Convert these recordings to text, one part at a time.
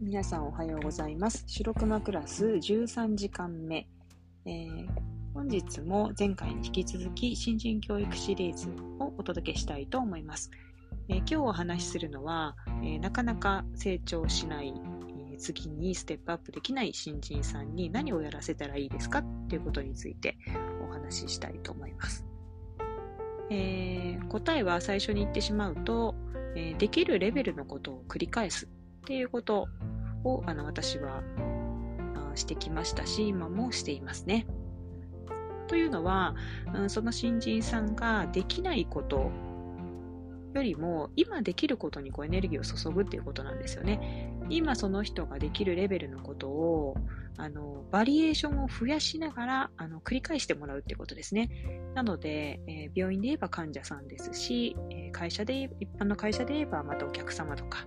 皆さんおはようございます。白熊クラス13時間目。えー、本日も前回に引き続き新人教育シリーズをお届けしたいと思います。えー、今日お話しするのは、えー、なかなか成長しない、え次にステップアップできない新人さんに何をやらせたらいいですか？っていうことについてお話ししたいと思います。え答えは最初に言ってしまうと、えできるレベルのことを繰り返すっていうことをあの私はしてきましたし、今もしていますね。というのは、うん、その新人さんができないことよりも今できることにこうエネルギーを注ぐっていうことなんですよね。今その人ができるレベルのことをあのバリエーションを増やしながらあの繰り返してもらうっていうことですね。なので、えー、病院で言えば患者さんですし、え、会社で一般の会社で言えばまたお客様とか、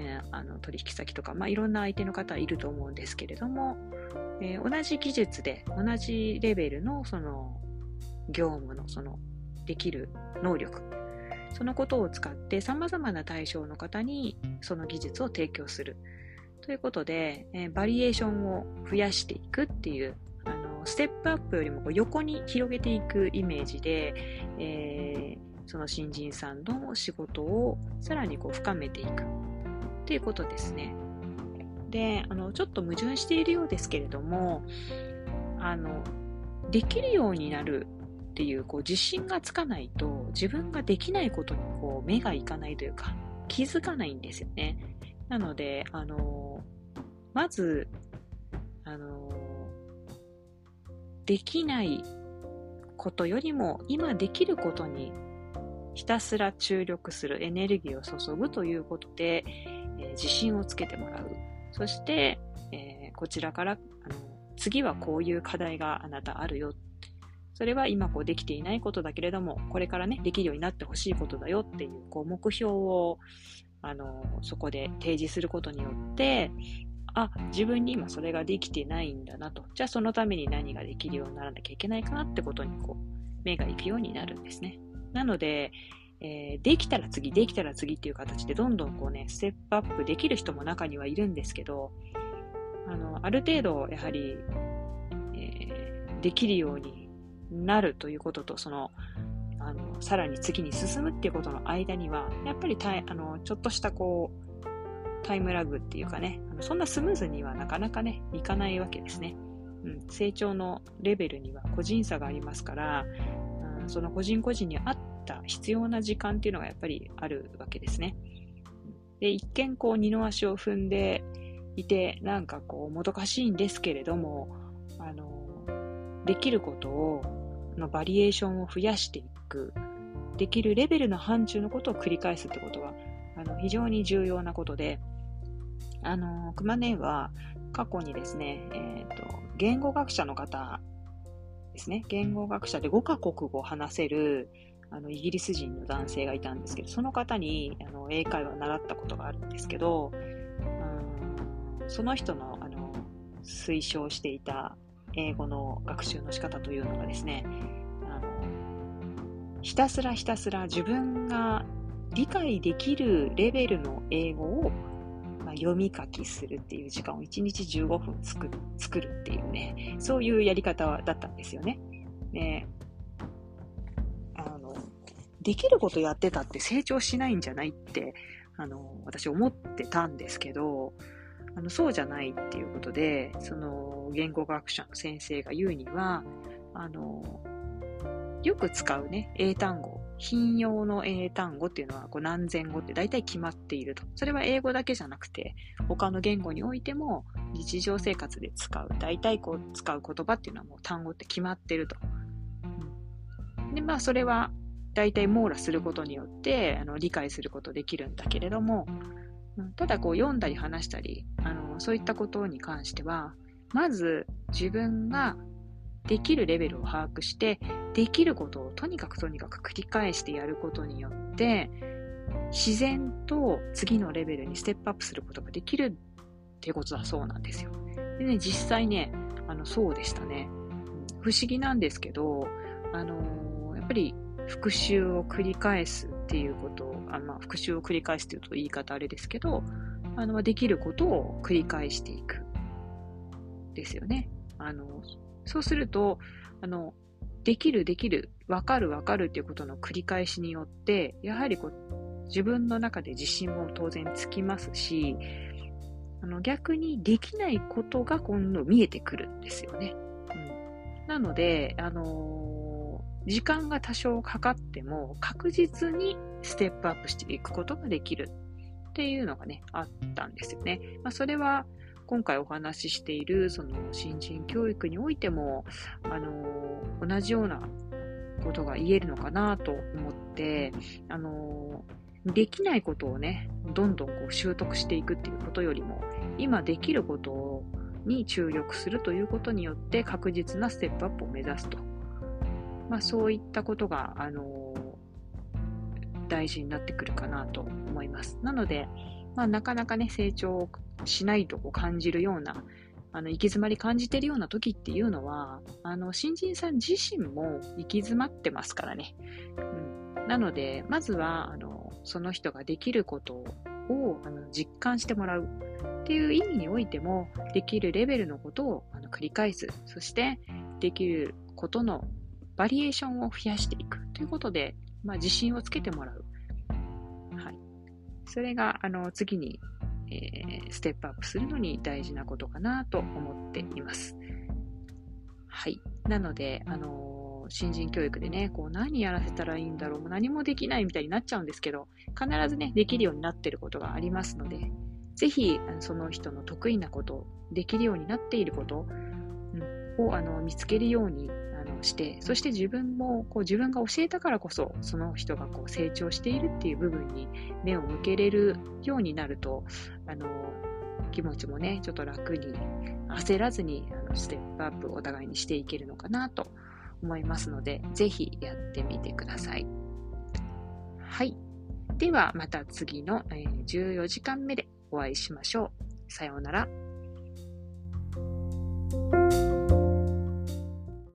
え、あの取引先とか、まあ、いろんな相手の方いると思うんですけれども、えー、同じ技術で同じレベルのその業務のそのできる能力そのことを使って様々な対象の方にその技術を提供する。ということで、えー、バリエーションを増やしていくっていうあのステップアップよりもこう横に広げていくイメージで、えー、その新人さんの仕事をさらにこう深めていく。っていうことですね。で、あの、ちょっと矛盾しているようですけれども、あの、できるようになるっていう、こう、自信がつかないと、自分ができないことに、こう、目がいかないというか、気づかないんですよね。なので、あの、まず、あの、できないことよりも、今できることにひたすら注力するエネルギーを注ぐということで、えー、自信をつけてもらう。そして、えー、こちらからあの次はこういう課題があなたあるよ。それは今こうできていないことだけれども、これからね、できるようになってほしいことだよっていう、こう目標をあのそこで提示することによって、あ、自分に今それができてないんだなと。じゃあそのために何ができるようにならなきゃいけないかなってことにこう目が行くようになるんですね。なので、えー、できたら次、できたら次っていう形でどんどんこうね、ステップアップできる人も中にはいるんですけど、あの、ある程度やはり、えー、できるようになるということと、その、あの、さらに次に進むっていうことの間には、やっぱりたあの、ちょっとしたこう、タイムラグっていうかね、あのそんなスムーズにはなかなかね、いかないわけですね。うん、成長のレベルには個人差がありますから、うん、その個人個人に合っった必要な時間っていうのがやっぱりあるわけですね。で、一見こう二の足を踏んでいて、なんかこうもどかしいんですけれども、あの、できることを、のバリエーションを増やしていく、できるレベルの範疇のことを繰り返すってことは、あの、非常に重要なことで、あの、クマネは過去にですね、えっ、ー、と、言語学者の方ですね、言語学者で5カ国語を話せる、あのイギリス人の男性がいたんですけど、その方にあの英会話を習ったことがあるんですけど、うんその人のあの推奨していた英語の学習の仕方というのがですね、あのひたすらひたすら自分が理解できるレベルの英語を、ま、読み書きするっていう時間を1日15分作る作るっていうね、そういうやり方だったんですよね。ねできることやってたって成長しないんじゃないって、あの、私思ってたんですけど、あの、そうじゃないっていうことで、その、言語学者の先生が言うには、あの、よく使うね、英単語、頻用の英単語っていうのはこう何千語って大体決まっていると。それは英語だけじゃなくて、他の言語においても日常生活で使う、大体こう使う言葉っていうのはもう単語って決まってると。で、まあそれは大体網羅することによってあの理解することできるんだけれども、ただこう読んだり話したりあのそういったことに関してはまず自分ができるレベルを把握してできることをとにかくとにかく繰り返してやることによって自然と次のレベルにステップアップすることができるってことだそうなんですよ。でね、実際ね、あのそうでしたね。不思議なんですけど、あの、やっぱり復習を繰り返すっていうことを、あまあ、復習を繰り返すというと言い方あれですけど、あの、できることを繰り返していく。ですよね。あの、そうすると、あの、できるできる、わかるわかるっていうことの繰り返しによって、やはりこう、自分の中で自信も当然つきますし、あの逆にできないことが今度見えてくるんですよね。うん、なので、あの、時間が多少かかっても確実にステップアップしていくことができるっていうのがね、あったんですよね。まあ、それは今回お話ししているその新人教育においても、あの、同じようなことが言えるのかなと思って、あのできないことをね、どんどんこう習得していくっていうことよりも、今できることに注力するということによって確実なステップアップを目指すと。まあそういったことが、あの、大事になってくるかなと思います。なので、まあなかなかね、成長しないとこう感じるような、あの、行き詰まり感じてるような時っていうのは、あの、新人さん自身も行き詰まってますからね。うん。なので、まずは、あの、その人ができることをあの実感してもらうっていう意味においても、できるレベルのことをあの繰り返す。そして、できることのバリエーションを増やしていくということで、まあ、自信をつけてもらう。はい。それが、あの、次に、えー、ステップアップするのに大事なことかなと思っています。はい。なので、あの新人教育でね、こう何やらせたらいいんだろう、何もできないみたいになっちゃうんですけど、必ずね、できるようになってることがありますので、ぜひ、その人の得意なこと、できるようになっていること、をあの見つけるようにして、そして自分もこう自分が教えたからこそ、その人がこう成長しているっていう部分に目を向けれるようになると、あの気持ちもね、ちょっと楽に、焦らずにあのステップアップをお互いにしていけるのかなと思いますので、ぜひやってみてください。はい。ではまた次の、え14時間目でお会いしましょう。さようなら。